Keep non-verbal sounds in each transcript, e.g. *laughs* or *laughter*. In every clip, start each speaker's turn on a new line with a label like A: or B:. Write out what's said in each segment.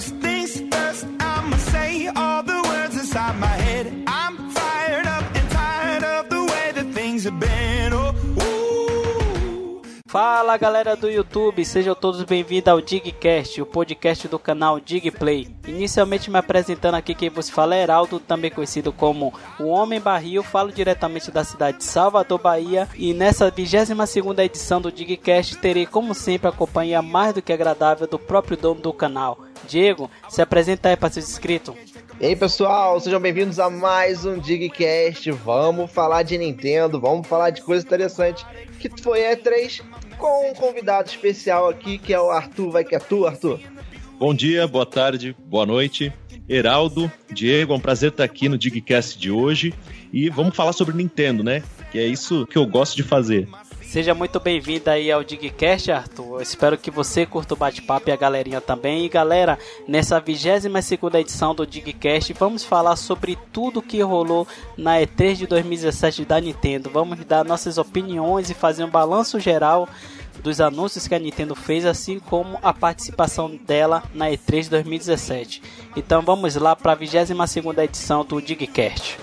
A: First things first, I'ma say all the words inside my head.
B: Fala galera do YouTube, sejam todos bem-vindos ao Digcast, o podcast do canal Digplay. Inicialmente me apresentando aqui quem vos fala é Heraldo, também conhecido como o Homem Barril, falo diretamente da cidade de Salvador, Bahia, e nessa 22 edição do Digcast terei como sempre a companhia mais do que agradável do próprio dono do canal. Diego, se apresenta aí para seus inscritos.
C: E aí pessoal, sejam bem-vindos a mais um Digcast. Vamos falar de Nintendo, vamos falar de coisa interessante que foi E3 com um convidado especial aqui que é o Arthur. Vai que é tu, Arthur.
D: Bom dia, boa tarde, boa noite. Heraldo, Diego, é um prazer estar aqui no Digcast de hoje. E vamos falar sobre Nintendo, né? Que é isso que eu gosto de fazer.
B: Seja muito bem-vindo aí ao Digcast, Arthur. Eu espero que você curta o bate-papo e a galerinha também. E galera, nessa 22 segunda edição do Digcast, vamos falar sobre tudo que rolou na E3 de 2017 da Nintendo. Vamos dar nossas opiniões e fazer um balanço geral dos anúncios que a Nintendo fez, assim como a participação dela na E3 de 2017. Então vamos lá para a 22 segunda edição do Digcast.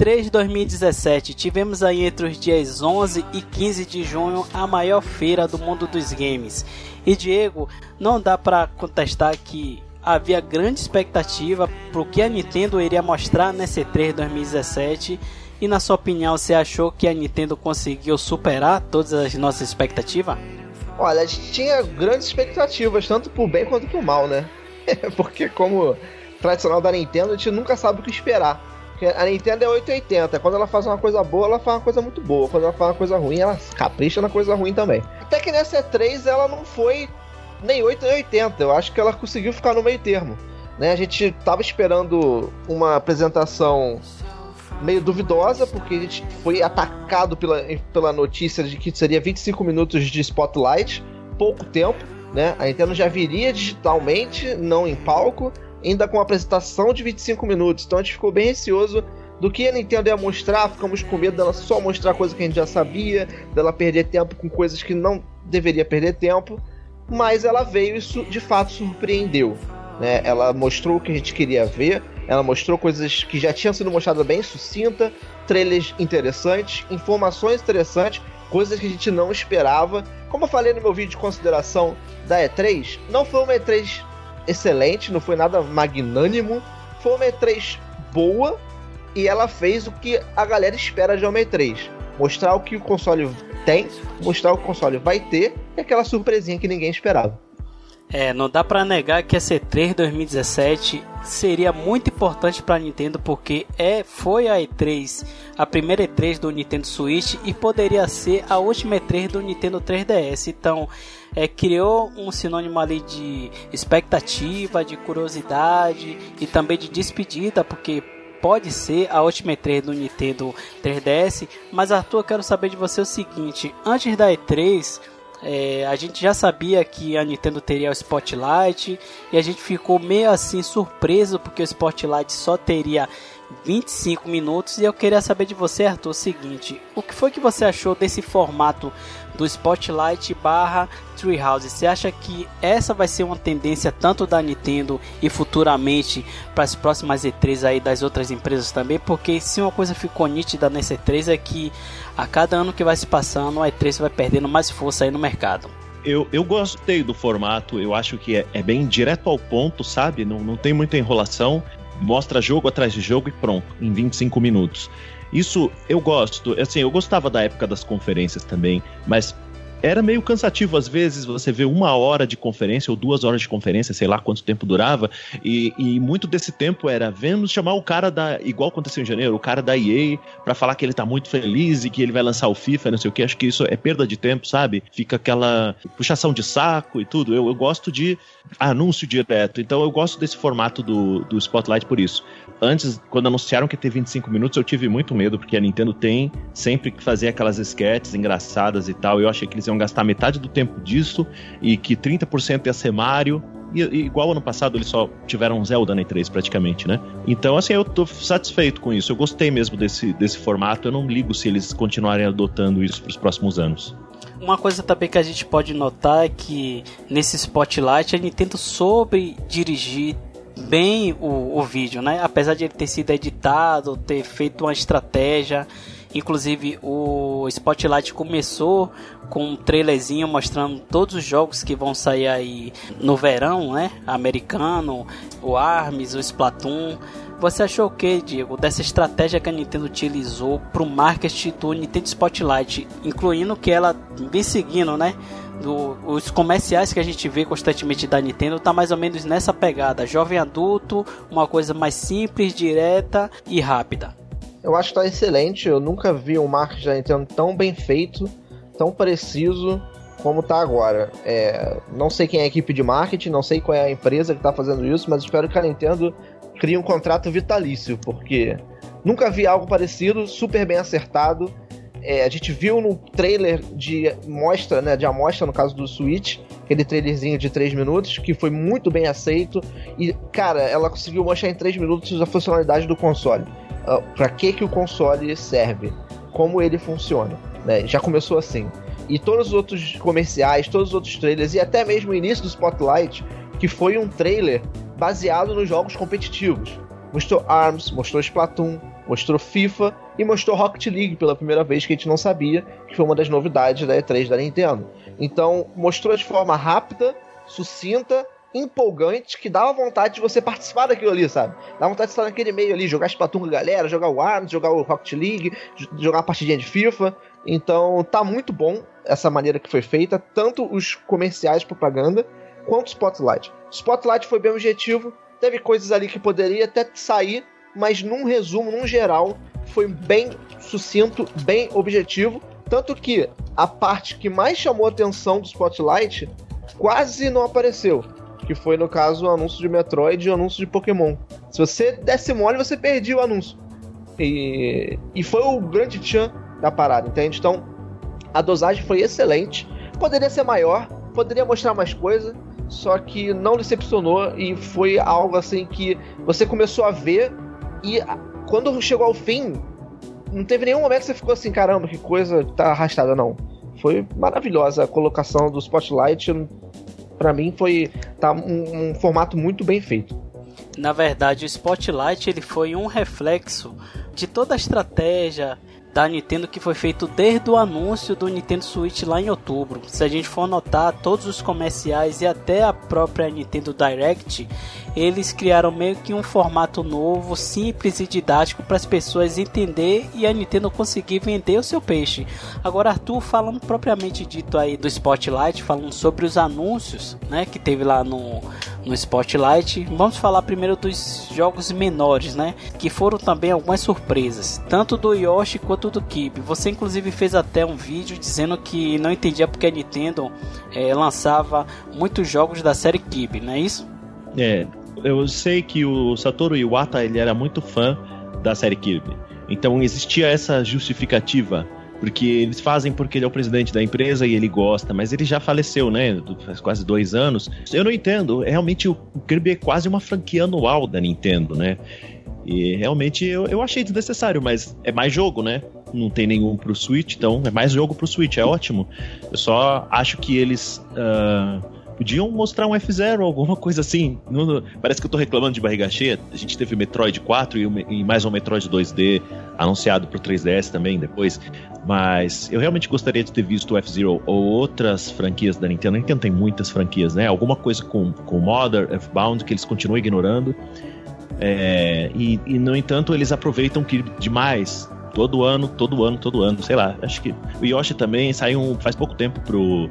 B: E3 2017, tivemos aí entre os dias 11 e 15 de junho a maior feira do mundo dos games. E Diego, não dá para contestar que havia grande expectativa para o que a Nintendo iria mostrar nessa E3 2017. E na sua opinião, você achou que a Nintendo conseguiu superar todas as nossas expectativas?
C: Olha, a gente tinha grandes expectativas, tanto por bem quanto por mal, né? *laughs* Porque como tradicional da Nintendo, a gente nunca sabe o que esperar. Porque a Nintendo é 880, quando ela faz uma coisa boa, ela faz uma coisa muito boa. Quando ela faz uma coisa ruim, ela capricha na coisa ruim também. Até que nessa E3 ela não foi nem 8 nem 80, eu acho que ela conseguiu ficar no meio termo. Né? A gente tava esperando uma apresentação meio duvidosa, porque a gente foi atacado pela, pela notícia de que seria 25 minutos de spotlight, pouco tempo, né? A Nintendo já viria digitalmente, não em palco, ainda com uma apresentação de 25 minutos. Então a gente ficou bem receoso do que a Nintendo ia mostrar, ficamos com medo dela só mostrar coisa que a gente já sabia, dela perder tempo com coisas que não deveria perder tempo, mas ela veio e isso de fato surpreendeu. Né? Ela mostrou o que a gente queria ver, ela mostrou coisas que já tinham sido mostradas bem sucinta, trailers interessantes, informações interessantes, coisas que a gente não esperava. Como eu falei no meu vídeo de consideração da E3, não foi uma E3 excelente, não foi nada magnânimo, foi uma E3 boa e ela fez o que a galera espera de uma E3. Mostrar o que o console tem, mostrar o que o console vai ter e aquela surpresinha que ninguém esperava.
B: É, não dá pra negar que a C3 2017 seria muito importante pra Nintendo porque é foi a E3, a primeira E3 do Nintendo Switch e poderia ser a última E3 do Nintendo 3DS. Então, é, criou um sinônimo ali de expectativa, de curiosidade e também de despedida, porque pode ser a última E3 do Nintendo 3DS. Mas Arthur, eu quero saber de você o seguinte: antes da E3, é, a gente já sabia que a Nintendo teria o Spotlight e a gente ficou meio assim surpreso porque o Spotlight só teria 25 minutos e eu queria saber de você, Arthur, o seguinte: o que foi que você achou desse formato do Spotlight barra Treehouse? Você acha que essa vai ser uma tendência tanto da Nintendo e futuramente para as próximas E3 aí das outras empresas também? Porque se uma coisa ficou nítida nessa E3 é que a cada ano que vai se passando, a E3 vai perdendo mais força aí no mercado.
D: Eu, eu gostei do formato, eu acho que é, é bem direto ao ponto, sabe? Não, não tem muita enrolação. Mostra jogo atrás de jogo e pronto, em 25 minutos. Isso eu gosto. Assim, eu gostava da época das conferências também, mas era meio cansativo às vezes você vê uma hora de conferência ou duas horas de conferência, sei lá quanto tempo durava, e, e muito desse tempo era vamos chamar o cara da, igual aconteceu em janeiro, o cara da EA para falar que ele tá muito feliz e que ele vai lançar o FIFA, não sei o que, acho que isso é perda de tempo, sabe? Fica aquela puxação de saco e tudo. Eu, eu gosto de anúncio direto, então eu gosto desse formato do, do Spotlight por isso. Antes, quando anunciaram que ia ter 25 minutos, eu tive muito medo, porque a Nintendo tem sempre que fazer aquelas sketches engraçadas e tal. Eu achei que eles iam gastar metade do tempo disso e que 30% ia ser Mario. E, e, igual ano passado, eles só tiveram Zelda na E3 praticamente, né? Então, assim, eu tô satisfeito com isso. Eu gostei mesmo desse, desse formato. Eu não ligo se eles continuarem adotando isso para os próximos anos.
B: Uma coisa também que a gente pode notar é que nesse Spotlight a Nintendo soube dirigir bem o, o vídeo, né? Apesar de ele ter sido editado, ter feito uma estratégia. Inclusive o Spotlight começou com um trailerzinho mostrando todos os jogos que vão sair aí no verão, né? Americano, o ARMS, o Splatoon. Você achou o que, Diego, dessa estratégia que a Nintendo utilizou para o marketing do Nintendo Spotlight, incluindo que ela vem seguindo, né? Do, os comerciais que a gente vê constantemente da Nintendo tá mais ou menos nessa pegada, jovem adulto, uma coisa mais simples, direta e rápida.
C: Eu acho que tá excelente, eu nunca vi um marketing da Nintendo tão bem feito, tão preciso como tá agora. É, não sei quem é a equipe de marketing, não sei qual é a empresa que tá fazendo isso, mas espero que a Nintendo cria um contrato vitalício, porque nunca vi algo parecido, super bem acertado. É, a gente viu no trailer de mostra, né, de amostra no caso do Switch, aquele trailerzinho de 3 minutos, que foi muito bem aceito. E, cara, ela conseguiu mostrar em 3 minutos a funcionalidade do console. Uh, para que, que o console serve? Como ele funciona? Né? Já começou assim. E todos os outros comerciais, todos os outros trailers, e até mesmo o início do Spotlight, que foi um trailer baseado nos jogos competitivos. Mostrou ARMS, mostrou Splatoon, mostrou FIFA e mostrou Rocket League pela primeira vez, que a gente não sabia, que foi uma das novidades da E3 da Nintendo. Então, mostrou de forma rápida, sucinta, empolgante, que dava vontade de você participar daquilo ali, sabe? Dá vontade de estar naquele meio ali, jogar Splatoon com a galera, jogar o ARMS, jogar o Rocket League, jogar uma partidinha de FIFA. Então, tá muito bom essa maneira que foi feita, tanto os comerciais propaganda quanto o Spotlight. Spotlight foi bem objetivo, teve coisas ali que poderia até sair, mas num resumo, num geral, foi bem sucinto, bem objetivo. Tanto que a parte que mais chamou a atenção do Spotlight quase não apareceu. Que foi, no caso, o anúncio de Metroid e o anúncio de Pokémon. Se você desse mole, você perdia o anúncio. E, e foi o grande tchan da parada, entende? Então, a dosagem foi excelente. Poderia ser maior, poderia mostrar mais coisa, só que não decepcionou e foi algo assim que você começou a ver e quando chegou ao fim, não teve nenhum momento que você ficou assim, caramba, que coisa tá arrastada, não. Foi maravilhosa a colocação do Spotlight. Para mim foi tá um, um formato muito bem feito.
B: Na verdade, o Spotlight ele foi um reflexo de toda a estratégia da Nintendo que foi feito desde o anúncio do Nintendo Switch lá em outubro. Se a gente for notar, todos os comerciais e até a própria Nintendo Direct, eles criaram meio que um formato novo, simples e didático para as pessoas entender e a Nintendo conseguir vender o seu peixe. Agora, Arthur, falando propriamente dito aí do Spotlight, falando sobre os anúncios, né, que teve lá no, no Spotlight, vamos falar primeiro dos jogos menores, né, que foram também algumas surpresas, tanto do Yoshi quanto do Kirby. Você inclusive fez até um vídeo dizendo que não entendia porque a Nintendo é, lançava muitos jogos da série Kirby, não é isso?
D: É, eu sei que o Satoru Iwata ele era muito fã da série Kirby. Então existia essa justificativa. Porque eles fazem porque ele é o presidente da empresa e ele gosta, mas ele já faleceu, né? Faz quase dois anos. Eu não entendo. Realmente o Kirby é quase uma franquia anual da Nintendo, né? E realmente eu, eu achei desnecessário, mas é mais jogo, né? Não tem nenhum pro Switch, então é mais jogo pro Switch, é ótimo. Eu só acho que eles. Uh Podiam mostrar um F0 alguma coisa assim. Não, parece que eu tô reclamando de barriga cheia. A gente teve Metroid 4 e, e mais um Metroid 2D anunciado pro 3DS também depois. Mas eu realmente gostaria de ter visto o F-Zero ou outras franquias da Nintendo. A Nintendo tem muitas franquias, né? Alguma coisa com, com Mother, F-Bound, que eles continuam ignorando. É, e, e, no entanto, eles aproveitam que demais. Todo ano, todo ano, todo ano, sei lá. Acho que o Yoshi também saiu faz pouco tempo pro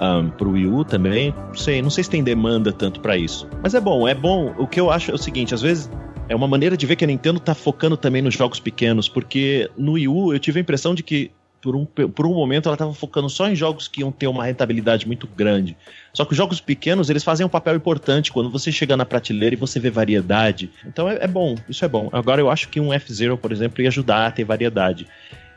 D: um, pro Wii U também. Não sei, não sei se tem demanda tanto para isso. Mas é bom, é bom. O que eu acho é o seguinte, às vezes é uma maneira de ver que a Nintendo tá focando também nos jogos pequenos, porque no Wii U eu tive a impressão de que por um, por um momento ela estava focando só em jogos que iam ter uma rentabilidade muito grande. Só que os jogos pequenos, eles fazem um papel importante quando você chega na prateleira e você vê variedade. Então é, é bom, isso é bom. Agora eu acho que um F-Zero, por exemplo, ia ajudar a ter variedade.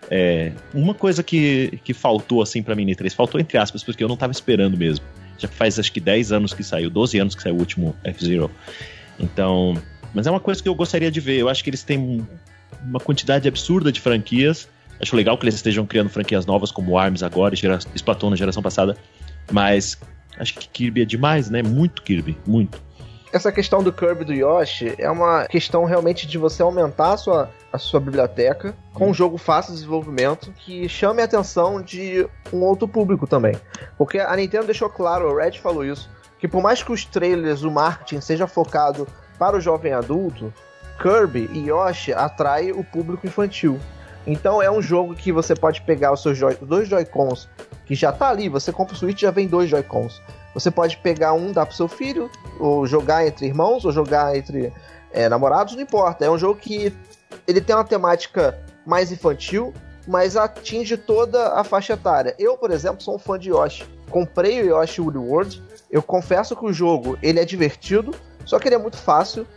D: É, uma coisa que, que faltou assim para mim 3, faltou entre aspas, porque eu não estava esperando mesmo. Já faz acho que 10 anos que saiu, 12 anos que saiu o último F-Zero. Então, mas é uma coisa que eu gostaria de ver. Eu acho que eles têm uma quantidade absurda de franquias Acho legal que eles estejam criando franquias novas como Arms agora, gera, Splatoon na geração passada. Mas acho que Kirby é demais, né? Muito Kirby, muito.
C: Essa questão do Kirby do Yoshi é uma questão realmente de você aumentar a sua, a sua biblioteca com um jogo fácil de desenvolvimento que chame a atenção de um outro público também. Porque a Nintendo deixou claro, o Red falou isso, que por mais que os trailers, o marketing seja focado para o jovem adulto, Kirby e Yoshi atrai o público infantil. Então é um jogo que você pode pegar os seus joy dois Joy-Cons, que já tá ali, você compra o Switch já vem dois Joy-Cons. Você pode pegar um, dar pro seu filho, ou jogar entre irmãos, ou jogar entre é, namorados, não importa. É um jogo que ele tem uma temática mais infantil, mas atinge toda a faixa etária. Eu, por exemplo, sou um fã de Yoshi. Comprei o Yoshi Woodworld. Eu confesso que o jogo ele é divertido, só que ele é muito fácil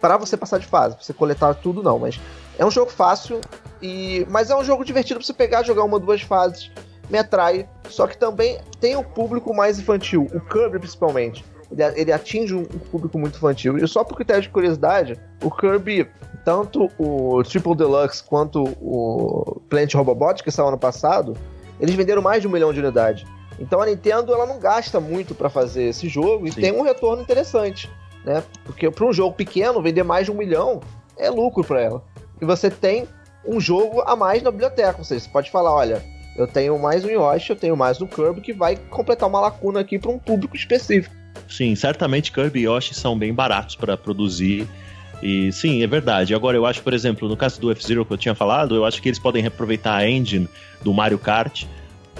C: para você passar de fase. Pra você coletar tudo não, mas é um jogo fácil e, mas é um jogo divertido pra você pegar, jogar uma, duas fases, me atrai. Só que também tem um público mais infantil, o Kirby principalmente. Ele, ele atinge um, público muito infantil. E só por critério de curiosidade, o Kirby, tanto o Triple Deluxe quanto o Plant Robobot, que saiu ano passado, eles venderam mais de um milhão de unidades. Então a Nintendo ela não gasta muito para fazer esse jogo e Sim. tem um retorno interessante, né? Porque para um jogo pequeno vender mais de um milhão é lucro para ela. E você tem um jogo a mais na biblioteca. Ou seja, você pode falar, olha, eu tenho mais um Yoshi, eu tenho mais um Kirby que vai completar uma lacuna aqui para um público específico.
D: Sim, certamente Kirby e Yoshi são bem baratos para produzir. E sim, é verdade. Agora, eu acho, por exemplo, no caso do F-Zero que eu tinha falado, eu acho que eles podem reaproveitar a engine do Mario Kart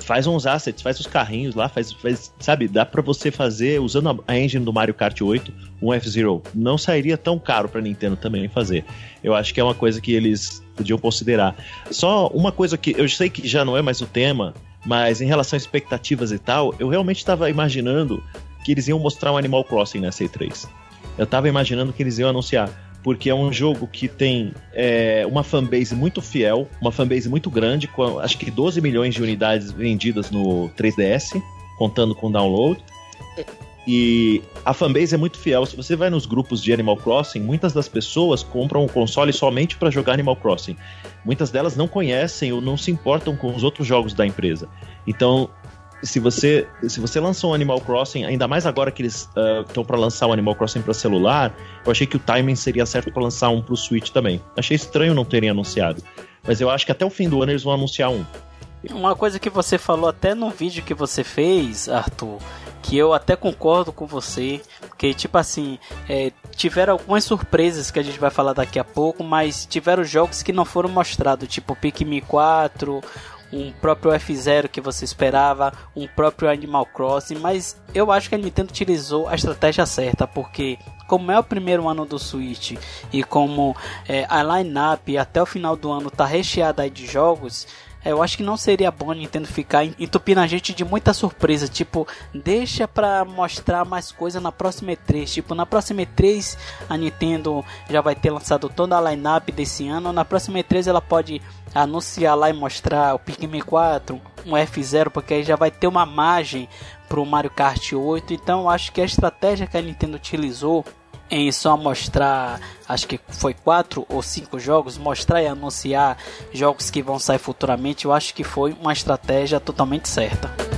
D: faz uns assets, faz os carrinhos lá, faz, faz sabe, dá para você fazer usando a engine do Mario Kart 8, um F-Zero. Não sairia tão caro para Nintendo também fazer. Eu acho que é uma coisa que eles podiam considerar. Só uma coisa que eu sei que já não é mais o tema, mas em relação a expectativas e tal, eu realmente estava imaginando que eles iam mostrar um Animal Crossing nessa E3. Eu estava imaginando que eles iam anunciar porque é um jogo que tem é, uma fanbase muito fiel, uma fanbase muito grande, com acho que 12 milhões de unidades vendidas no 3DS, contando com download. E a fanbase é muito fiel. Se você vai nos grupos de Animal Crossing, muitas das pessoas compram o console somente para jogar Animal Crossing. Muitas delas não conhecem ou não se importam com os outros jogos da empresa. Então, se você se você lançou um Animal Crossing, ainda mais agora que eles estão uh, para lançar o Animal Crossing para celular, eu achei que o timing seria certo para lançar um para o Switch também. Achei estranho não terem anunciado, mas eu acho que até o fim do ano eles vão anunciar um.
B: Uma coisa que você falou até no vídeo que você fez, Arthur, que eu até concordo com você, porque tipo assim, é, tiveram algumas surpresas que a gente vai falar daqui a pouco, mas tiveram jogos que não foram mostrados, tipo Pikmin 4, um próprio F0 que você esperava, um próprio Animal Crossing, mas eu acho que a Nintendo utilizou a estratégia certa, porque como é o primeiro ano do Switch e como é, a line-up até o final do ano está recheada de jogos, eu acho que não seria bom a Nintendo ficar entupindo a gente de muita surpresa. Tipo, deixa pra mostrar mais coisa na próxima E3. Tipo, na próxima E3 a Nintendo já vai ter lançado toda a lineup desse ano. Na próxima E3 ela pode anunciar lá e mostrar o Pikmin 4, um F0, porque aí já vai ter uma margem pro Mario Kart 8. Então acho que a estratégia que a Nintendo utilizou em só mostrar, acho que foi quatro ou cinco jogos, mostrar e anunciar jogos que vão sair futuramente, eu acho que foi uma estratégia totalmente certa.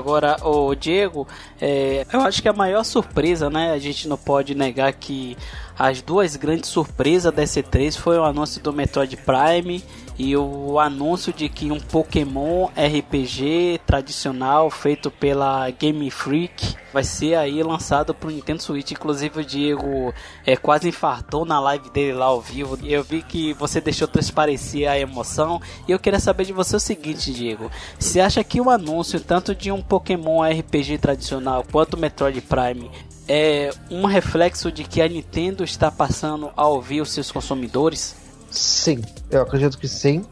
B: Agora, o Diego, É, eu acho que a maior surpresa, né? A gente não pode negar que as duas grandes surpresas da C3 foi o anúncio do Metroid Prime e o anúncio de que um Pokémon RPG tradicional feito pela Game Freak vai ser aí lançado para o Nintendo Switch. Inclusive o Diego é, quase infartou na live dele lá ao vivo. Eu vi que você deixou transparecer a emoção e eu queria saber de você o seguinte, Diego. Você acha que o anúncio tanto de um Pokémon RPG tradicional quanto Metroid Prime é um reflexo de que a Nintendo está passando a ouvir os seus consumidores?
C: Sim, eu acredito que sim.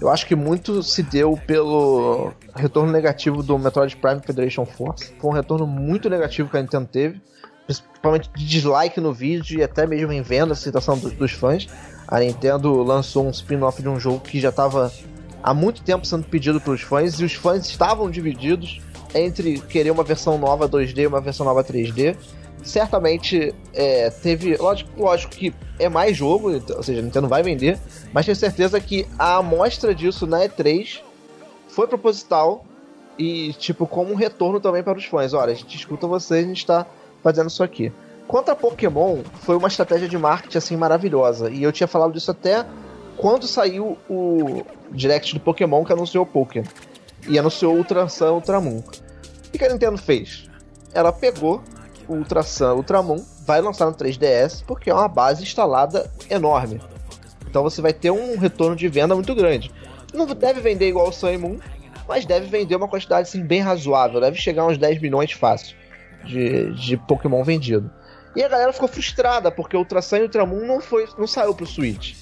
C: Eu acho que muito se deu pelo retorno negativo do Metroid Prime Federation Force. Foi um retorno muito negativo que a Nintendo teve, principalmente de dislike no vídeo e até mesmo em venda, a citação dos, dos fãs. A Nintendo lançou um spin-off de um jogo que já estava há muito tempo sendo pedido pelos fãs e os fãs estavam divididos entre querer uma versão nova 2D e uma versão nova 3D certamente é, teve. Lógico, lógico que é mais jogo, ou seja, a Nintendo vai vender, mas tenho certeza que a amostra disso na E3 foi proposital e, tipo, como um retorno também para os fãs. Olha, a gente escuta vocês, a gente está fazendo isso aqui. Quanto a Pokémon, foi uma estratégia de marketing assim maravilhosa. E eu tinha falado disso até quando saiu o direct do Pokémon que anunciou o Pokémon. E anunciou Ultra Sun, Ultramon. O que a Nintendo fez? Ela pegou o Ultra Sun Ultramon vai lançar no 3DS porque é uma base instalada enorme. Então você vai ter um retorno de venda muito grande. Não deve vender igual o Sun e Moon, mas deve vender uma quantidade assim, bem razoável. Deve chegar a uns 10 milhões fácil de, de Pokémon vendido. E a galera ficou frustrada porque o Ultra Sun e Ultramon não, foi, não saiu pro Switch.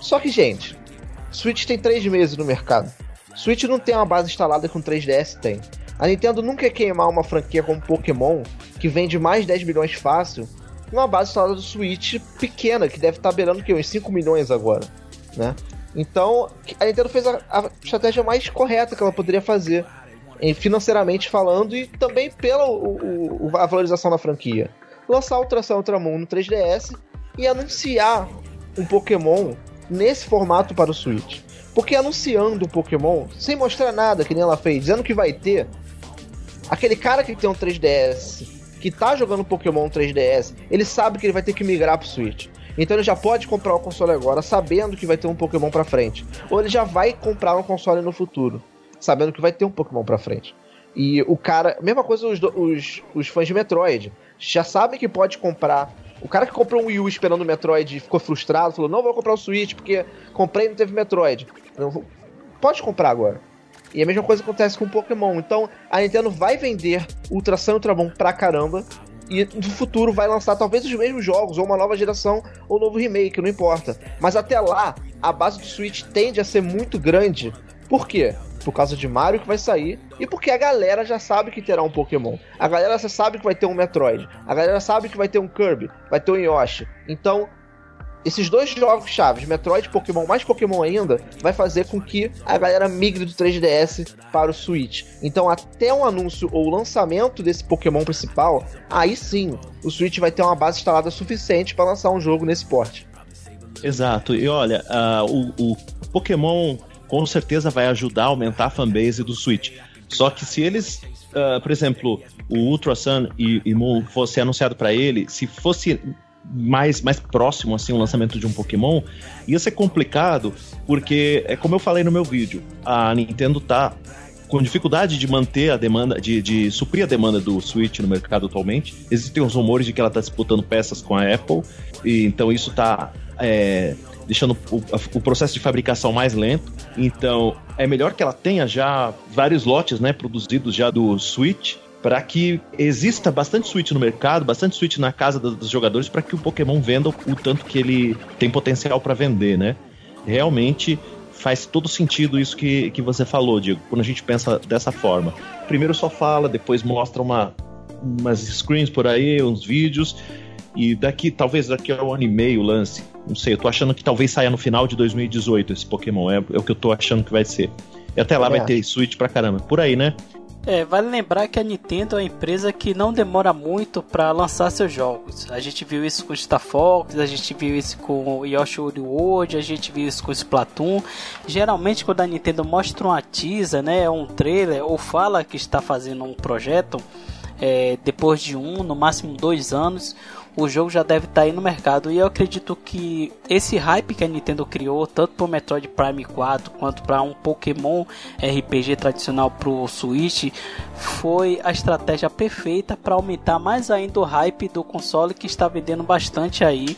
C: Só que, gente, Switch tem 3 meses no mercado. Switch não tem uma base instalada com 3DS tem. A Nintendo nunca quer queimar uma franquia como Pokémon, que vende mais de 10 milhões fácil, numa base instalada do Switch pequena, que deve estar beirando que, uns 5 milhões agora, né? Então, a Nintendo fez a, a estratégia mais correta que ela poderia fazer, financeiramente falando, e também pela o, o, a valorização da franquia. Lançar Ultra Sun Ultramon no 3DS e anunciar um Pokémon nesse formato para o Switch. Porque anunciando o Pokémon, sem mostrar nada, que nem ela fez, dizendo que vai ter, aquele cara que tem um 3DS, que tá jogando Pokémon 3DS, ele sabe que ele vai ter que migrar pro Switch. Então ele já pode comprar o console agora, sabendo que vai ter um Pokémon pra frente. Ou ele já vai comprar um console no futuro, sabendo que vai ter um Pokémon pra frente. E o cara. Mesma coisa os, os, os fãs de Metroid. Já sabem que pode comprar. O cara que comprou um Wii U esperando o Metroid ficou frustrado, falou: Não vou comprar o Switch porque comprei e não teve Metroid. Não, pode comprar agora. E a mesma coisa acontece com Pokémon. Então a Nintendo vai vender Ultra Sun e Ultramon pra caramba. E no futuro vai lançar talvez os mesmos jogos, ou uma nova geração, ou um novo remake, não importa. Mas até lá, a base do Switch tende a ser muito grande. Por quê? Por causa de Mario que vai sair e porque a galera já sabe que terá um Pokémon. A galera já sabe que vai ter um Metroid. A galera sabe que vai ter um Kirby, vai ter um Yoshi. Então, esses dois jogos chaves, Metroid e Pokémon, mais Pokémon ainda, vai fazer com que a galera migre do 3DS para o Switch. Então, até um anúncio ou lançamento desse Pokémon principal, aí sim, o Switch vai ter uma base instalada suficiente para lançar um jogo nesse porte.
D: Exato. E olha, uh, o, o Pokémon com certeza vai ajudar a aumentar a fanbase do Switch. Só que se eles, uh, por exemplo, o Ultra Sun e, e Moon fosse anunciado para ele, se fosse mais, mais próximo, assim, o lançamento de um Pokémon, ia ser complicado, porque, é como eu falei no meu vídeo, a Nintendo tá com dificuldade de manter a demanda, de, de suprir a demanda do Switch no mercado atualmente. Existem os rumores de que ela está disputando peças com a Apple, e então isso está é, deixando o, o, processo de fabricação mais lento. Então é melhor que ela tenha já vários lotes né, produzidos já do Switch para que exista bastante Switch no mercado, bastante Switch na casa dos jogadores, para que o Pokémon venda o tanto que ele tem potencial para vender, né? Realmente faz todo sentido isso que, que você falou, Diego, quando a gente pensa dessa forma. Primeiro só fala, depois mostra uma, umas screens por aí, uns vídeos, e daqui, talvez daqui a um ano e meio lance. Não sei, eu tô achando que talvez saia no final de 2018 esse Pokémon, é, é o que eu tô achando que vai ser. E até lá vai ter Switch pra caramba. Por aí, né?
B: É, vale lembrar que a Nintendo é uma empresa que não demora muito para lançar seus jogos. A gente viu isso com Star Fox, a gente viu isso com Yoshi Woollywood, a gente viu isso com Splatoon. Geralmente quando a Nintendo mostra uma teaser, né, um trailer ou fala que está fazendo um projeto, é, depois de um, no máximo dois anos, o jogo já deve estar tá aí no mercado. E eu acredito que esse hype que a Nintendo criou, tanto para o Metroid Prime 4 quanto para um Pokémon RPG tradicional para o Switch, foi a estratégia perfeita para aumentar mais ainda o hype do console que está vendendo bastante aí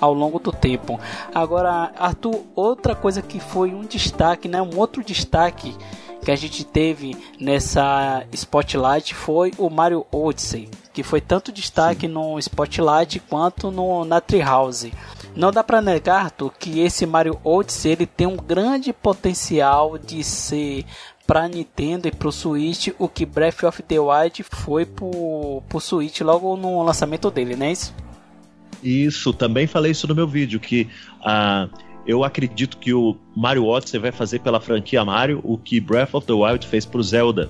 B: ao longo do tempo. Agora, Arthur, outra coisa que foi um destaque, né, um outro destaque que a gente teve nessa Spotlight foi o Mario Odyssey, que foi tanto destaque Sim. no Spotlight quanto no na Treehouse. Não dá para negar, Arthur, que esse Mario Odyssey ele tem um grande potencial de ser para Nintendo e para o Switch o que Breath of the Wild foi para o Switch logo no lançamento dele, não é isso?
D: Isso, também falei isso no meu vídeo, que a. Eu acredito que o Mario Odyssey vai fazer pela franquia Mario o que Breath of the Wild fez pro Zelda.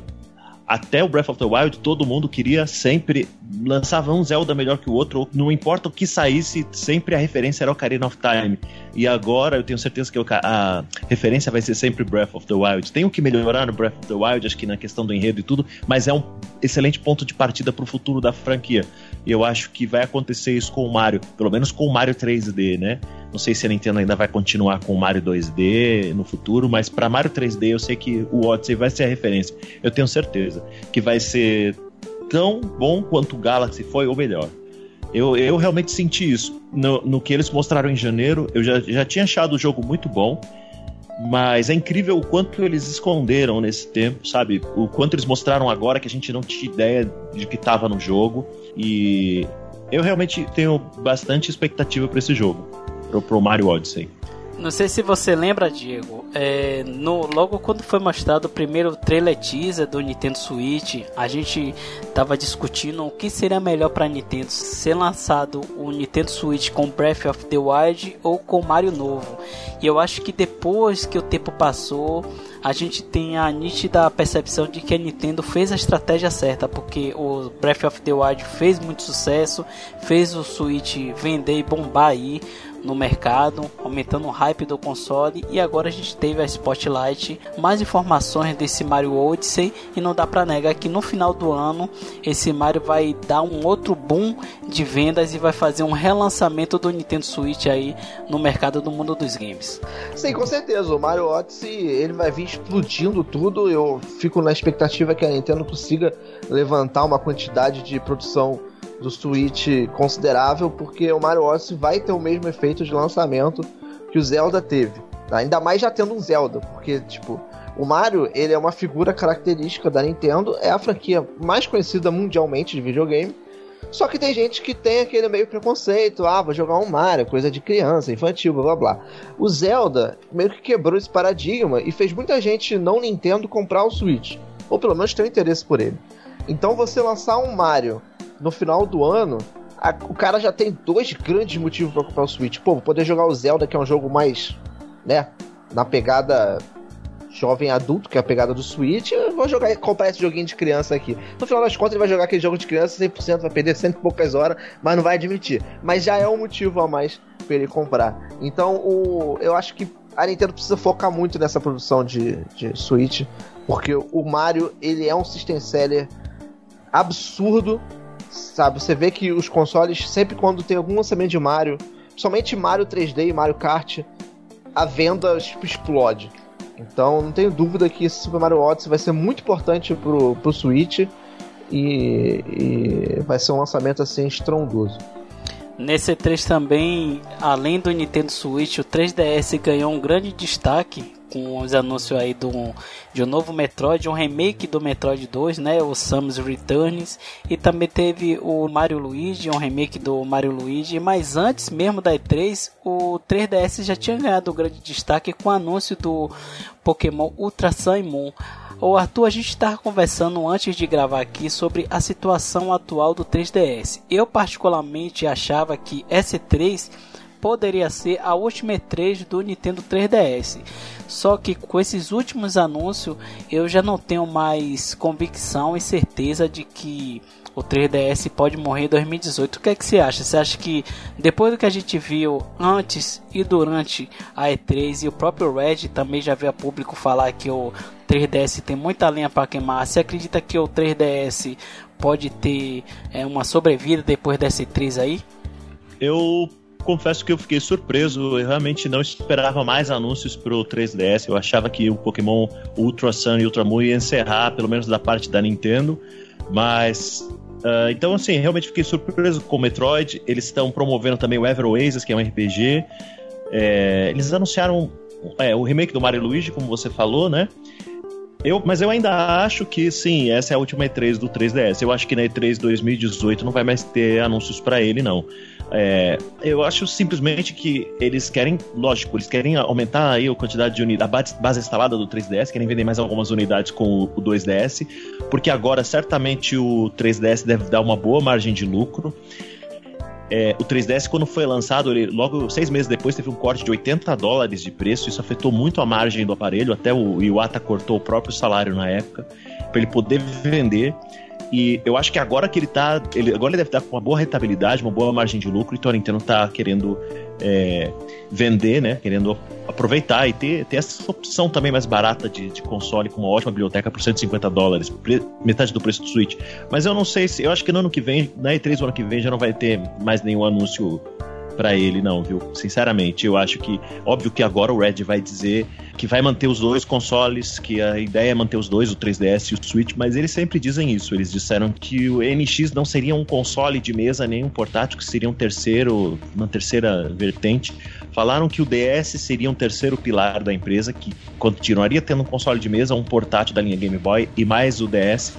D: Até o Breath of the Wild, todo mundo queria sempre lançava um Zelda melhor que o outro, não importa o que saísse, sempre a referência era Ocarina of Time. E agora eu tenho certeza que a referência vai ser sempre Breath of the Wild. Tem o que melhorar no Breath of the Wild, acho que na questão do enredo e tudo, mas é um excelente ponto de partida para o futuro da franquia. E eu acho que vai acontecer isso com o Mario, pelo menos com o Mario 3D, né? Não sei se a Nintendo ainda vai continuar com o Mario 2D no futuro, mas para Mario 3D eu sei que o Odyssey vai ser a referência. Eu tenho certeza que vai ser tão bom quanto o Galaxy foi, ou melhor. Eu, eu realmente senti isso. No, no que eles mostraram em janeiro, eu já, já tinha achado o jogo muito bom. Mas é incrível o quanto eles esconderam nesse tempo, sabe? O quanto eles mostraram agora que a gente não tinha ideia de que estava no jogo. E eu realmente tenho bastante expectativa para esse jogo pro, pro Mario Odyssey.
B: Não sei se você lembra, Diego, é, no, logo quando foi mostrado o primeiro trailer teaser do Nintendo Switch, a gente tava discutindo o que seria melhor para Nintendo, ser lançado o Nintendo Switch com Breath of the Wild ou com Mario novo. E eu acho que depois que o tempo passou, a gente tem a nítida percepção de que a Nintendo fez a estratégia certa, porque o Breath of the Wild fez muito sucesso, fez o Switch vender e bombar aí no mercado, aumentando o hype do console e agora a gente teve a Spotlight, mais informações desse Mario Odyssey e não dá para negar que no final do ano esse Mario vai dar um outro boom de vendas e vai fazer um relançamento do Nintendo Switch aí no mercado do mundo dos games.
C: Sim, com certeza, o Mario Odyssey ele vai vir explodindo tudo, eu fico na expectativa que a Nintendo consiga levantar uma quantidade de produção do Switch considerável, porque o Mario Odyssey vai ter o mesmo efeito de lançamento que o Zelda teve. Tá? Ainda mais já tendo um Zelda, porque, tipo, o Mario, ele é uma figura característica da Nintendo, é a franquia mais conhecida mundialmente de videogame. Só que tem gente que tem aquele meio preconceito, ah, vou jogar um Mario, coisa de criança, infantil, blá blá blá. O Zelda meio que quebrou esse paradigma e fez muita gente não Nintendo comprar o Switch, ou pelo menos ter um interesse por ele. Então você lançar um Mario no final do ano, a, o cara já tem dois grandes motivos para comprar o Switch. Pô, poder jogar o Zelda, que é um jogo mais, né, na pegada jovem adulto, que é a pegada do Switch, eu vou jogar, comprar esse joguinho de criança aqui. No final das contas, ele vai jogar aquele jogo de criança 100%, vai perder cento e poucas horas, mas não vai admitir. Mas já é um motivo a mais para ele comprar. Então, o, eu acho que a Nintendo precisa focar muito nessa produção de, de Switch, porque o Mario, ele é um system seller absurdo sabe? Você vê que os consoles, sempre quando tem algum lançamento de Mario, somente Mario 3D e Mario Kart, a venda tipo, explode. Então não tenho dúvida que esse Super Mario Odyssey vai ser muito importante pro, pro Switch e, e vai ser um lançamento assim estrondoso.
B: Nesse 3 também, além do Nintendo Switch, o 3DS ganhou um grande destaque com os anúncios aí do, de um novo Metroid, um remake do Metroid 2, né, o Samus Returns, e também teve o Mario Luigi, um remake do Mario Luigi, mas antes mesmo da E3, o 3DS já tinha ganhado um grande destaque com o anúncio do Pokémon Ultra Sun e Moon. O Arthur, a gente estava conversando antes de gravar aqui sobre a situação atual do 3DS. Eu particularmente achava que S3 poderia ser a última E3 do Nintendo 3DS. Só que com esses últimos anúncios eu já não tenho mais convicção e certeza de que o 3DS pode morrer em 2018. O que é que você acha? Você acha que depois do que a gente viu antes e durante a E3 e o próprio Red também já veio a público falar que o 3DS tem muita lenha para queimar, você acredita que o 3DS pode ter é, uma sobrevida depois dessa E3 aí?
D: Eu confesso que eu fiquei surpreso. Eu realmente não esperava mais anúncios pro 3DS. Eu achava que o Pokémon Ultra Sun e Ultra Moon ia encerrar, pelo menos da parte da Nintendo. Mas. Uh, então, assim, realmente fiquei surpreso com o Metroid. Eles estão promovendo também o Ever Oasis, que é um RPG. É, eles anunciaram é, o remake do Mario Luigi, como você falou, né? Eu, mas eu ainda acho que sim, essa é a última E3 do 3DS. Eu acho que na E3 2018 não vai mais ter anúncios para ele, não. É, eu acho simplesmente que eles querem, lógico, eles querem aumentar aí a quantidade de unidades, a base instalada do 3DS, querem vender mais algumas unidades com o 2DS, porque agora certamente o 3DS deve dar uma boa margem de lucro. É, o 3DS, quando foi lançado, ele, logo seis meses depois, teve um corte de 80 dólares de preço. Isso afetou muito a margem do aparelho. Até o Iwata cortou o próprio salário na época para ele poder vender. E eu acho que agora que ele tá. Ele, agora ele deve estar com uma boa rentabilidade, uma boa margem de lucro, então a Nintendo tá querendo é, vender, né? Querendo aproveitar e ter, ter essa opção também mais barata de, de console com uma ótima biblioteca por 150 dólares, metade do preço do Switch. Mas eu não sei se. Eu acho que no ano que vem, na E3 do ano que vem, já não vai ter mais nenhum anúncio para ele, não, viu? Sinceramente, eu acho que. Óbvio que agora o Red vai dizer que vai manter os dois consoles, que a ideia é manter os dois, o 3DS e o Switch, mas eles sempre dizem isso. Eles disseram que o NX não seria um console de mesa nem um portátil, que seria um terceiro, uma terceira vertente. Falaram que o DS seria um terceiro pilar da empresa, que continuaria tendo um console de mesa, um portátil da linha Game Boy e mais o DS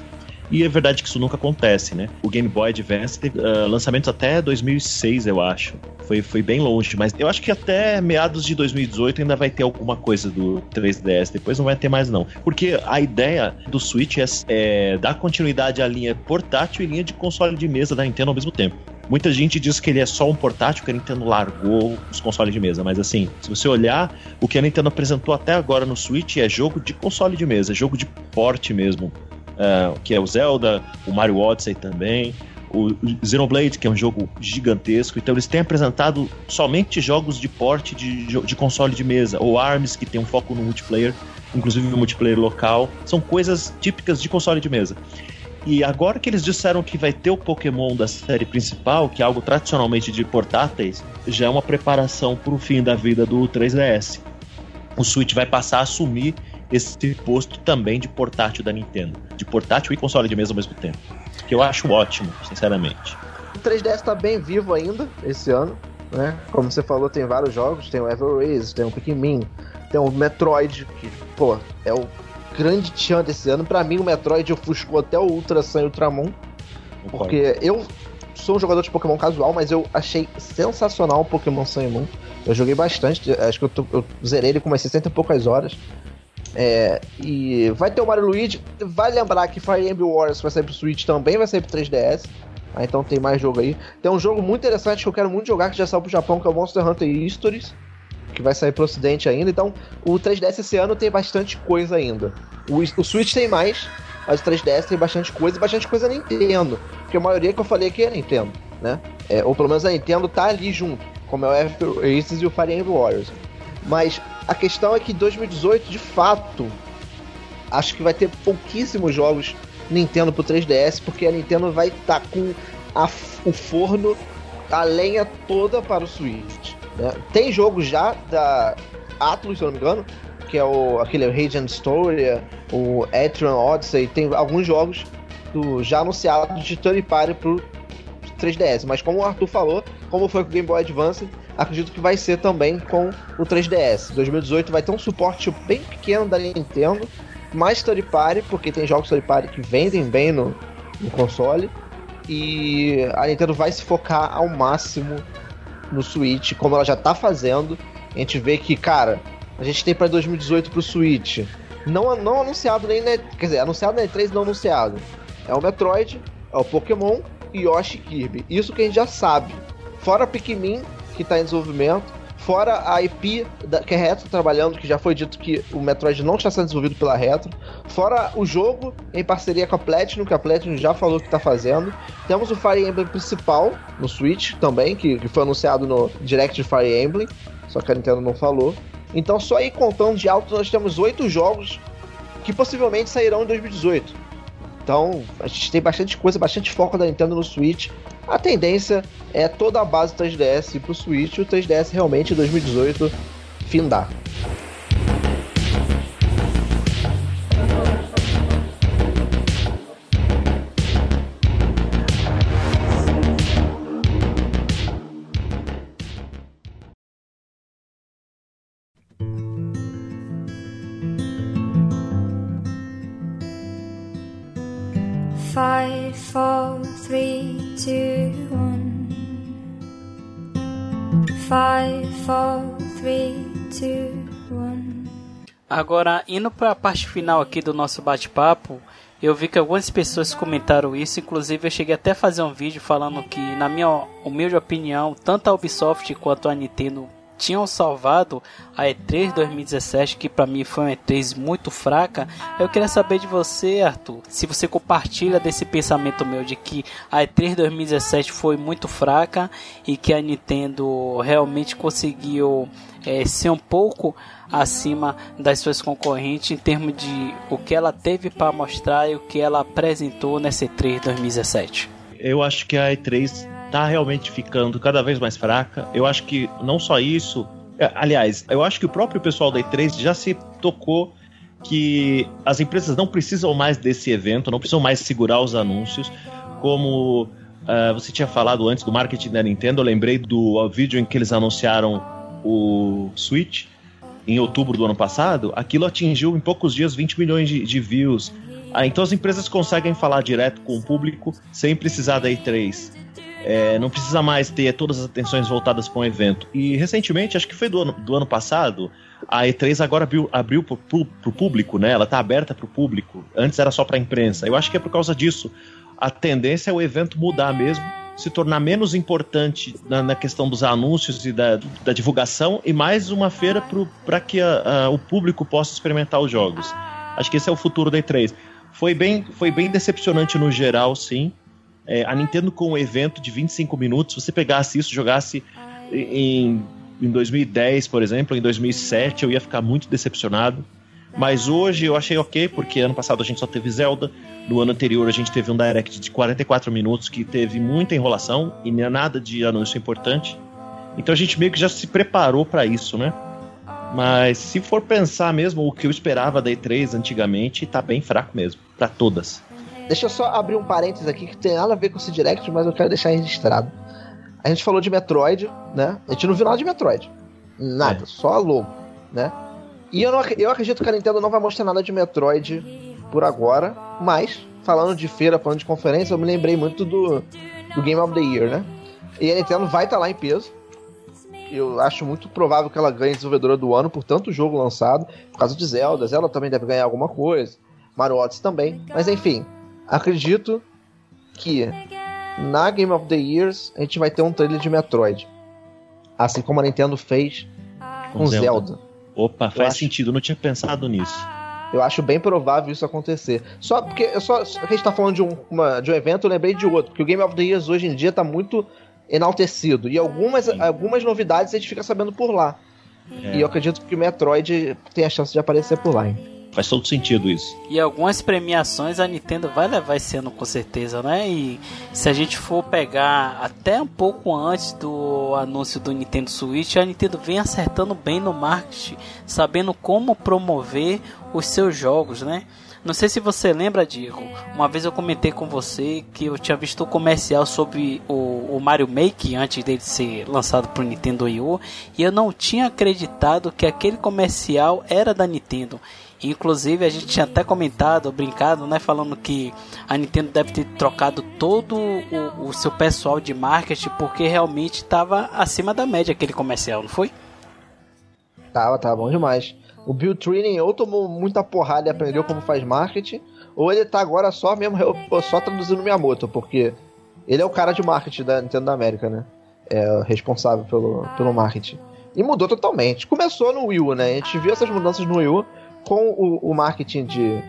D: e é verdade que isso nunca acontece, né? O Game Boy Advance teve uh, lançamentos até 2006, eu acho. Foi, foi bem longe, mas eu acho que até meados de 2018 ainda vai ter alguma coisa do 3DS. Depois não vai ter mais, não. Porque a ideia do Switch é, é dar continuidade à linha portátil e linha de console de mesa da Nintendo ao mesmo tempo. Muita gente diz que ele é só um portátil, que a Nintendo largou os consoles de mesa, mas assim, se você olhar, o que a Nintendo apresentou até agora no Switch é jogo de console de mesa, é jogo de porte mesmo uh, que é o Zelda, o Mario Odyssey também, o Xenoblade, que é um jogo gigantesco. Então eles têm apresentado somente jogos de porte de, de console de mesa, ou ARMS, que tem um foco no multiplayer, inclusive no multiplayer local. São coisas típicas de console de mesa. E agora que eles disseram que vai ter o Pokémon da série principal, que é algo tradicionalmente de portáteis, já é uma preparação para o fim da vida do 3DS. O Switch vai passar a assumir esse posto também de portátil da Nintendo. De portátil e console de mesa ao mesmo tempo. Que eu acho ótimo, sinceramente.
C: O 3DS tá bem vivo ainda esse ano, né? Como você falou, tem vários jogos, tem o Ever Oasis, tem o Pikmin, tem o Metroid, que, pô, é o grande tchan desse ano. Para mim, o Metroid ofuscou até o Ultra Sun e Ultramon. Porque eu sou um jogador de Pokémon casual, mas eu achei sensacional o Pokémon Sun e Moon. Eu joguei bastante, acho que eu, tô, eu zerei ele com umas 60 e poucas horas. É, e vai ter o Mario Luigi. Vai lembrar que Fire Emblem Wars vai sair pro Switch também, vai sair pro 3DS. Ah, então tem mais jogo aí. Tem um jogo muito interessante que eu quero muito jogar, que já saiu pro Japão, que é o Monster Hunter Histories. Que vai sair pro ocidente ainda. Então, o 3DS esse ano tem bastante coisa ainda. O, o Switch tem mais, mas o 3DS tem bastante coisa e bastante coisa Nintendo. Porque a maioria que eu falei aqui é Nintendo, né? É, ou pelo menos a Nintendo tá ali junto, como é o Aces e o Fire Emblem Warriors. Mas a questão é que 2018, de fato, acho que vai ter pouquíssimos jogos Nintendo pro 3DS, porque a Nintendo vai estar tá com a, o forno, a lenha toda para o Switch. Né? Tem jogo já da Atlus, se eu não me engano, que é o, aquele Radiant Story, o Etrian Odyssey, tem alguns jogos do, já anunciados de third party pro 3DS. Mas como o Arthur falou, como foi com o Game Boy Advance, acredito que vai ser também com o 3DS. 2018 vai ter um suporte bem pequeno da Nintendo, mais third party, porque tem jogos third party que vendem bem no, no console. E a Nintendo vai se focar ao máximo no Switch, como ela já tá fazendo. A gente vê que, cara, a gente tem para 2018 pro Switch. Não, não anunciado nem na, Quer dizer, anunciado na E3 não anunciado. É o Metroid, é o Pokémon e Yoshi Kirby. Isso que a gente já sabe. Fora Pikmin, que está em desenvolvimento, Fora a IP da, que a Retro trabalhando, que já foi dito que o Metroid não está sendo desenvolvido pela Retro. Fora o jogo em parceria com a Platinum, que a Platinum já falou que está fazendo. Temos o Fire Emblem principal no Switch também, que, que foi anunciado no Direct de Fire Emblem, só que a Nintendo não falou. Então, só aí contando de alto, nós temos oito jogos que possivelmente sairão em 2018. Então, a gente tem bastante coisa, bastante foco da Nintendo no Switch. A tendência é toda a base 3DS ir pro Switch e o 3DS realmente em 2018 findar.
B: Agora, indo para a parte final aqui do nosso bate-papo, eu vi que algumas pessoas comentaram isso, inclusive eu cheguei até a fazer um vídeo falando que, na minha humilde opinião, tanto a Ubisoft quanto a Nintendo tinham salvado a E3 2017, que para mim foi uma E3 muito fraca. Eu queria saber de você, Arthur, se você compartilha desse pensamento meu de que a E3 2017 foi muito fraca e que a Nintendo realmente conseguiu é, ser um pouco acima das suas concorrentes em termos de o que ela teve para mostrar e o que ela apresentou nessa E3 2017.
D: Eu acho que a E3 tá realmente ficando cada vez mais fraca. Eu acho que não só isso. é, Aliás, eu acho que o próprio pessoal da E3 já se tocou que as empresas não precisam mais desse evento, não precisam mais segurar os anúncios. Como ah, você tinha falado antes do marketing da Nintendo, eu lembrei do vídeo em que eles anunciaram o Switch em outubro do ano passado. Aquilo atingiu em poucos dias 20 milhões de, de views. Ah, então as empresas conseguem falar direto com o público sem precisar da E3. É, não precisa mais ter todas as atenções voltadas para um evento. E recentemente, acho que foi do ano, do ano passado, a E3 agora abriu, abriu para o público, né? Ela está aberta para o público. Antes era só para a imprensa. Eu acho que é por causa disso. A tendência é o evento mudar mesmo, se tornar menos importante na, na questão dos anúncios e da, da divulgação e mais uma feira para que a- a- o público possa experimentar os jogos. Acho que esse é o futuro da E3. Foi bem, foi bem decepcionante no geral, sim. É, a Nintendo com um evento de 25 minutos, se você pegasse isso, jogasse em, em 2010, por exemplo, em 2007, eu ia ficar muito decepcionado. Mas hoje eu achei ok, porque ano passado a gente só teve Zelda, no ano anterior a gente teve um Direct de 44 minutos que teve muita enrolação e nem nada de anúncio importante. Então a gente meio que já se preparou para isso, né? Mas se for pensar mesmo o que eu esperava da E3 antigamente, tá bem fraco mesmo, para todas.
C: Deixa eu só abrir um parênteses aqui que tem nada a ver com esse direct, mas eu quero deixar registrado. A gente falou de Metroid, né? A gente não viu nada de Metroid. Nada,
D: É.
C: só a logo, né? E eu, não, eu acredito que a Nintendo não vai mostrar nada de Metroid por agora, mas, falando de feira, falando de conferência, eu me lembrei muito do, do Game of the Year, né? E a Nintendo vai estar lá em peso. Eu acho muito provável que ela ganhe desenvolvedora do ano por tanto jogo lançado, por causa de Zelda. Zelda também deve ganhar alguma coisa. Mario Odyssey também. Mas enfim, acredito que na Game of the Years a gente vai ter um trailer de Metroid. Assim como a Nintendo fez com
D: Com
C: Zelda.
D: Zelda. Opa, faz
C: acho-
D: sentido, eu não tinha pensado nisso.
C: Eu acho bem provável isso acontecer. Só porque eu só, só que a gente tá falando de um, uma- de um evento, eu lembrei de outro. Porque o Game of the Years hoje em dia tá muito enaltecido. E algumas, algumas novidades a gente fica sabendo por lá.
D: É.
C: E eu acredito que o Metroid tem a chance de aparecer por lá. Hein?
D: Faz todo sentido isso.
B: E algumas premiações a Nintendo vai levar esse ano com certeza, né? E se a gente for pegar até um pouco antes do anúncio do Nintendo Switch, a Nintendo vem acertando bem no marketing, sabendo como promover os seus jogos, né? Não sei se você lembra, Diego. Uma vez eu comentei com você que eu tinha visto o comercial sobre o, o Mario Make antes dele ser lançado para o Nintendo U e eu não tinha acreditado que aquele comercial era da Nintendo. Inclusive a gente tinha até comentado, brincado, né, falando que a Nintendo deve ter trocado todo o, o seu pessoal de marketing porque realmente estava acima da média aquele comercial, não foi?
C: Tava, tava bom demais. O Bill Training ou tomou muita porrada e aprendeu como faz marketing, ou ele tá agora só mesmo só traduzindo Miyamoto, porque ele é o cara de marketing da Nintendo da América, né? É responsável pelo, pelo marketing. E mudou totalmente. Começou no Wii U, né? A gente viu essas mudanças no Wii U com o, o marketing de,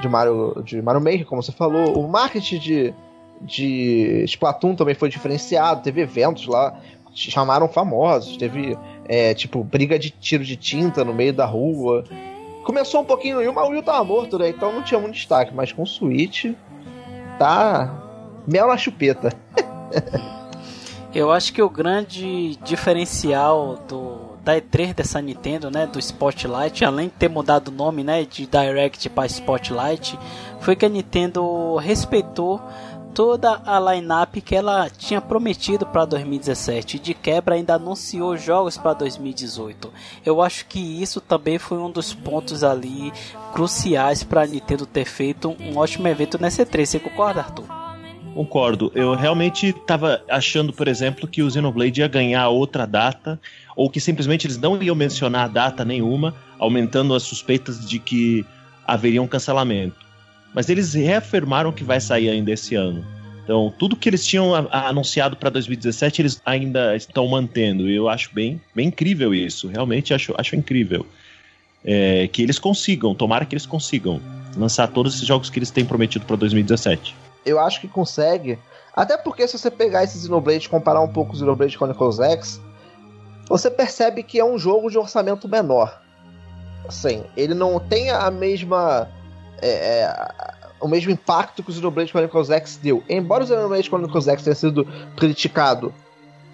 C: de, Mario, de Mario Maker, como você falou. O marketing de, de Splatoon também foi diferenciado. Teve eventos lá, chamaram famosos. Teve, é, tipo, briga de tiro de tinta no meio da rua. Começou um pouquinho mas o Wii tava morto, né? Então não tinha muito destaque. Mas com o Switch, tá mel na chupeta.
B: Eu acho que o grande diferencial do da E3 dessa Nintendo, né, do Spotlight, além de ter mudado o nome, né, de Direct para Spotlight, foi que a Nintendo respeitou toda a line-up que ela tinha prometido para 2017 e de quebra ainda anunciou jogos para 2018. Eu acho que isso também foi um dos pontos ali cruciais para a Nintendo ter feito um ótimo evento nessa E3. Você concorda, Arthur?
D: Concordo. Eu realmente estava achando, por exemplo, que o Xenoblade ia ganhar outra data, ou que simplesmente eles não iam mencionar data nenhuma, aumentando as suspeitas de que haveria um cancelamento. Mas eles reafirmaram que vai sair ainda esse ano. Então, tudo que eles tinham anunciado para 2017, eles ainda estão mantendo. E eu acho bem, bem incrível isso. Realmente acho, acho incrível. É, que eles consigam, tomara que eles consigam lançar todos esses jogos que eles têm prometido para 2017
C: eu acho que consegue. Até porque se você pegar esse Xenoblade e comparar um pouco o Xenoblade Chronicles X, você percebe que é um jogo de orçamento menor. Assim, ele não tem a mesma. É, é, o mesmo impacto que o Xenoblade Chronicles X deu. Embora o Xenoblade Chronicles X tenha sido criticado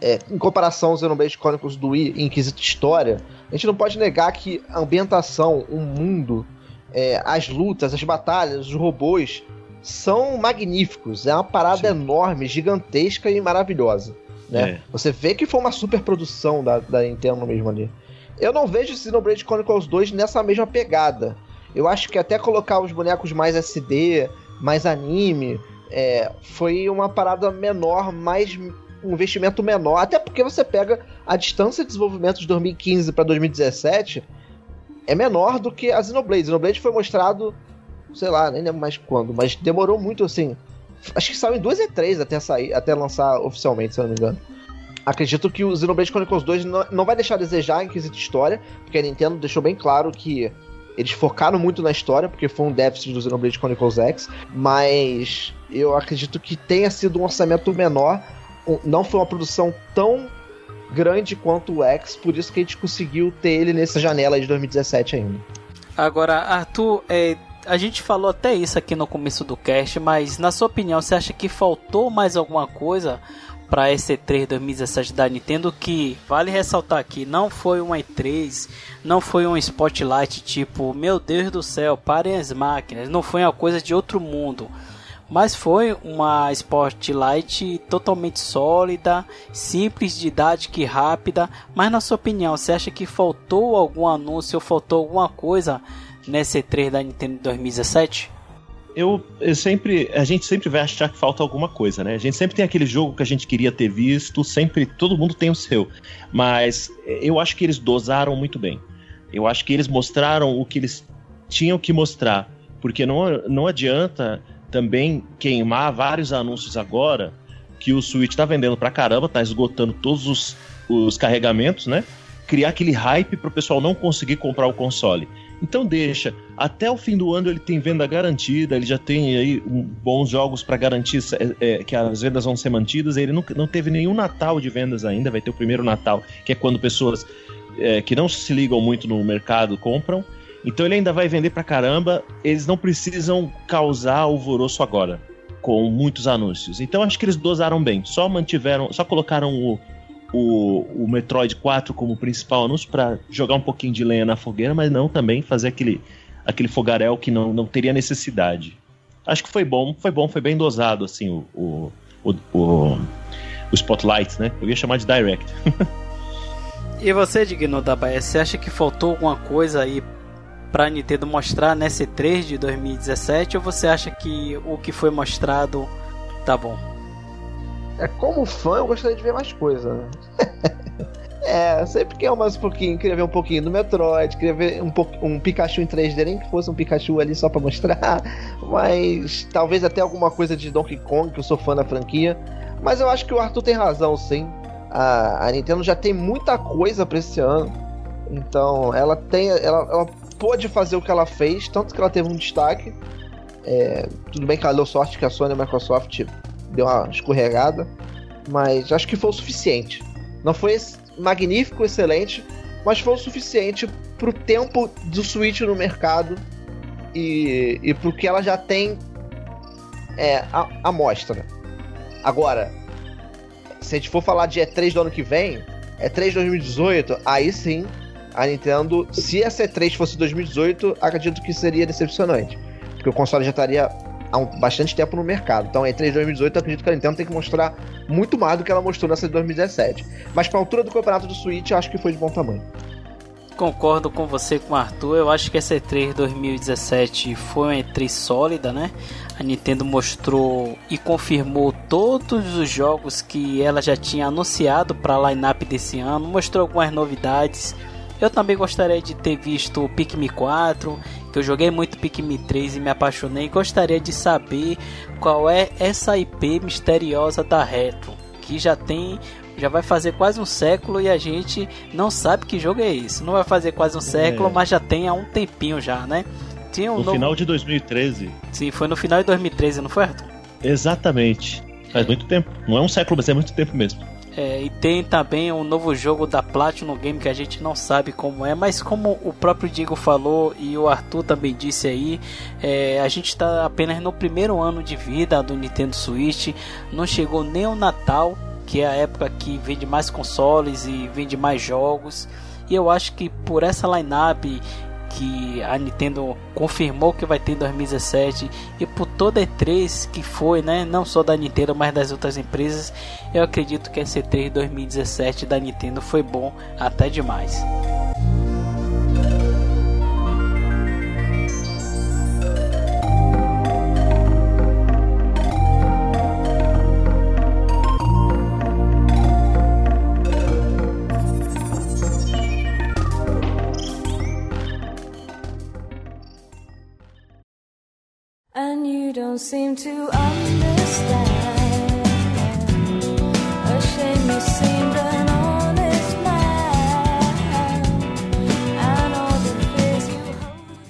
C: é, em comparação ao Xenoblade Chronicles do Wii em quesito história, a gente não pode negar que a ambientação, o mundo, é, as lutas, as batalhas, os robôs são magníficos. É uma parada Sim. enorme, gigantesca e maravilhosa. Né? É. Você vê que foi uma super produção da, da Nintendo mesmo ali. Eu não vejo Xenoblade Chronicles 2 nessa mesma pegada. Eu acho que até colocar os bonecos mais SD, mais anime, é, foi uma parada menor, mais um investimento menor. Até porque você pega a distância de desenvolvimento de 2015 para 2017 é menor do que a Xenoblade. Xenoblade foi mostrado sei lá, nem lembro mais quando, mas demorou muito assim. Acho que saiu em 2 e 3 até sair, até lançar oficialmente, se eu não me engano. Acredito que o Xenoblade Chronicles 2 não, não vai deixar a desejar em quesito história, porque a Nintendo deixou bem claro que eles focaram muito na história, porque foi um déficit do Xenoblade Chronicles X, mas eu acredito que tenha sido um orçamento menor, não foi uma produção tão grande quanto o X, por isso que a gente conseguiu ter ele nessa janela de 2017 ainda.
B: Agora, Arthur, é, a gente falou até isso aqui no começo do cast, mas na sua opinião, você acha que faltou mais alguma coisa para esse E3 2017 da Nintendo que vale ressaltar aqui, não foi uma E3, não foi um spotlight tipo, meu Deus do céu, parem as máquinas, não foi uma coisa de outro mundo. Mas foi uma Spotlight totalmente sólida, simples, didática e rápida. Mas na sua opinião, você acha que faltou algum anúncio ou faltou alguma coisa nesse E3 da Nintendo 2017?
D: Eu, eu, sempre. A gente sempre vai achar que falta alguma coisa, né? A gente sempre tem aquele jogo que a gente queria ter visto, sempre. Todo mundo tem o seu. Mas eu acho que eles dosaram muito bem. Eu acho que eles mostraram o que eles tinham que mostrar. Porque não, não adianta também queimar vários anúncios agora que o Switch tá vendendo pra caramba, tá esgotando todos os, os carregamentos, né? Criar aquele hype pro pessoal não conseguir comprar o console. Então deixa. Até o fim do ano ele tem venda garantida, ele já tem aí um, bons jogos para garantir é, é, que as vendas vão ser mantidas. Ele não, não teve nenhum Natal de vendas ainda, vai ter o primeiro Natal, que é quando pessoas é, que não se ligam muito no mercado compram. Então ele ainda vai vender pra caramba. Eles não precisam causar alvoroço agora com muitos anúncios. Então acho que eles dosaram bem. Só mantiveram, só colocaram o, o, o Metroid 4 como principal anúncio para jogar um pouquinho de lenha na fogueira, mas não também fazer aquele, aquele fogaréu que não, não teria necessidade. Acho que foi bom, foi bom, foi bem dosado assim o, o, o, o, o Spotlight, né? Eu ia chamar de Direct. *laughs*
B: e você, Digno da Baia, você acha que faltou alguma coisa aí pra Nintendo mostrar nesse 3 de 2017 ou você acha que o que foi mostrado tá bom?
C: É, como fã, eu gostaria de ver mais coisa. Né? *laughs* é, sempre quer mais um pouquinho, queria ver um pouquinho do Metroid, queria ver um, um Pikachu em 3D, nem que fosse um Pikachu ali só pra mostrar, *laughs* mas talvez até alguma coisa de Donkey Kong, que eu sou fã da franquia. Mas eu acho que o Arthur tem razão, sim. A, a Nintendo já tem muita coisa para esse ano. Então, ela tem. Ela, ela pôde fazer o que ela fez, tanto que ela teve um destaque. É, tudo bem que ela deu sorte que a Sony e a Microsoft deu uma escorregada, mas acho que foi o suficiente. Não foi magnífico, excelente, mas foi o suficiente pro tempo do Switch no mercado e, e pro que ela já tem é, a, a mostra. Agora, se a gente for falar de E3 do ano que vem, E3 2018, aí sim, a Nintendo, se essa E3 fosse 2018, acredito que seria decepcionante. Porque o console já estaria há um, bastante tempo no mercado. Então, E3 2018, eu acredito que a Nintendo tem que mostrar muito mais do que ela mostrou nessa de 2017. Mas pra altura do campeonato do Switch, eu acho que foi de bom tamanho.
B: Concordo com você, com o Arthur. Eu acho que essa E3 2017 foi uma E3 sólida, né? A Nintendo mostrou e confirmou todos os jogos que ela já tinha anunciado para a lineup desse ano, mostrou algumas novidades. Eu também gostaria de ter visto o Pikmin 4, que eu joguei muito Pikmin 3 e me apaixonei. Gostaria de saber qual é essa IP misteriosa da Retro, que já tem já vai fazer quase um século e a gente não sabe que jogo é esse. Não vai fazer quase um século,
D: É.
B: mas já tem há um tempinho já, né? Tinha um
D: No
B: novo...
D: final de 2013.
B: Sim, foi no final de 2013, não foi, Arthur?
D: Exatamente. Faz muito tempo. Não é um século, mas é muito tempo mesmo.
B: É, e tem também um novo jogo da Platinum Game que a gente não sabe como é, mas como o próprio Diego falou e o Arthur também disse aí, é, a gente está apenas no primeiro ano de vida do Nintendo Switch, não chegou nem o Natal, que é a época que vende mais consoles e vende mais jogos, e eu acho que por essa lineup que a Nintendo confirmou que vai ter em 2017 e por toda E3 que foi, né, não só da Nintendo, mas das outras empresas, eu acredito que esse E3 2017 da Nintendo foi bom até demais.
E: Don't seem to understand.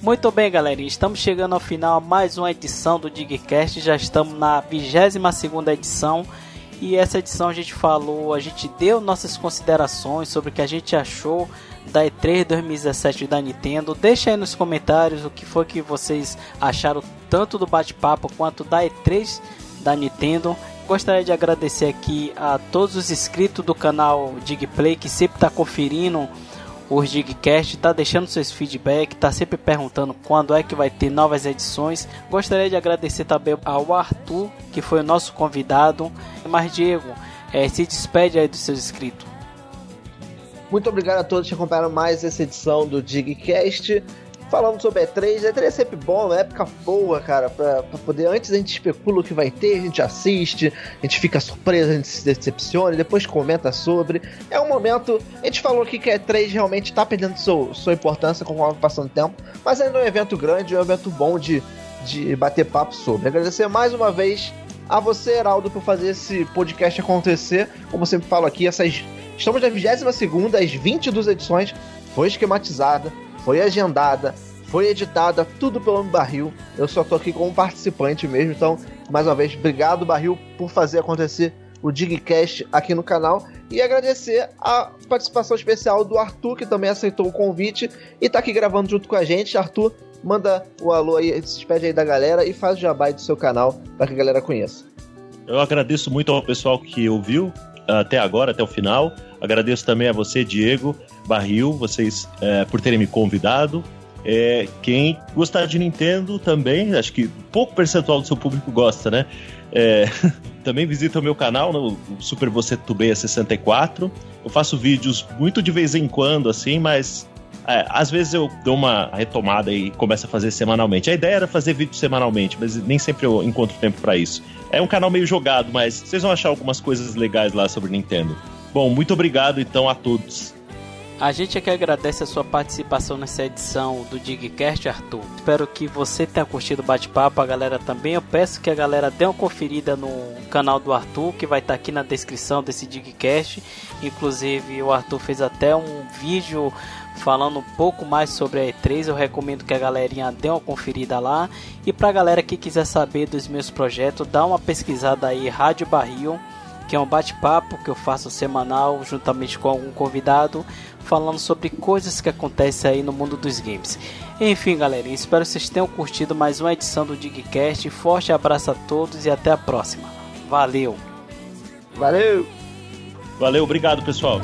B: Muito bem, galerinha, estamos chegando ao final mais uma edição do Digcast, já estamos na 22 segunda edição. E essa edição a gente falou, a gente deu nossas considerações sobre o que a gente achou da E3 2017 da Nintendo. Deixa aí nos comentários o que foi que vocês acharam tanto do bate-papo quanto da E3 da Nintendo. Gostaria de agradecer aqui a todos os inscritos do canal Digplay que sempre está conferindo os Digcast, tá deixando seus feedback, tá sempre perguntando quando é que vai ter novas edições. Gostaria de agradecer também ao Arthur, que foi o nosso convidado. Mas Diego, eh, se despede aí dos seus inscritos.
C: Muito obrigado a todos que acompanharam mais essa edição do Digcast. Falando sobre E3, E3 é sempre bom, uma época boa, cara, pra, pra poder. Antes a gente especula o que vai ter, a gente assiste, a gente fica surpreso, a gente se decepciona, depois comenta sobre. É um momento. A gente falou aqui que a E3 realmente tá perdendo seu, sua importância conforme passando o tempo, mas ainda é um evento grande, é um evento bom de, de bater papo sobre. Agradecer mais uma vez a você, Heraldo, por fazer esse podcast acontecer. Como eu sempre falo aqui, essas. Estamos na 22 segunda, as 22 edições foi esquematizada, foi agendada, foi editada, tudo pelo Homem Barril. Eu só tô aqui como participante mesmo, então, mais uma vez, obrigado, Barril, por fazer acontecer o Digcast aqui no canal. E agradecer a participação especial do Arthur, que também aceitou o convite e tá aqui gravando junto com a gente. Arthur, manda o alô aí, se despede aí da galera e faz o jabá aí do seu canal para que a galera conheça.
D: Eu agradeço muito ao pessoal que ouviu até agora, até o final. Agradeço também a você, Diego, Barril, vocês é, por terem me convidado. É, quem gostar de Nintendo também, acho que pouco percentual do seu público gosta, né? É, *laughs* também visita o meu canal, no Super Você Tubeia 64. Eu faço vídeos muito de vez em quando, assim, mas é, às vezes eu dou uma retomada e começo a fazer semanalmente. A ideia era fazer vídeo semanalmente, mas nem sempre eu encontro tempo para isso. É um canal meio jogado, mas vocês vão achar algumas coisas legais lá sobre Nintendo. Bom, muito obrigado então a todos.
B: A gente é que agradece a sua participação nessa edição do Digcast, Arthur. Espero que você tenha curtido o bate-papo, a galera também. Eu peço que a galera dê uma conferida no canal do Arthur, que vai estar aqui na descrição desse Digcast. Inclusive, o Arthur fez até um vídeo falando um pouco mais sobre a E3. Eu recomendo que a galerinha dê uma conferida lá. E pra galera que quiser saber dos meus projetos, dá uma pesquisada aí, Rádio Barril que é um bate-papo que eu faço semanal juntamente com algum convidado, falando sobre coisas que acontecem aí no mundo dos games. Enfim, galera, espero que vocês tenham curtido mais uma edição do Digcast. Forte abraço a todos e até a próxima. Valeu!
C: Valeu!
D: Valeu, obrigado, pessoal.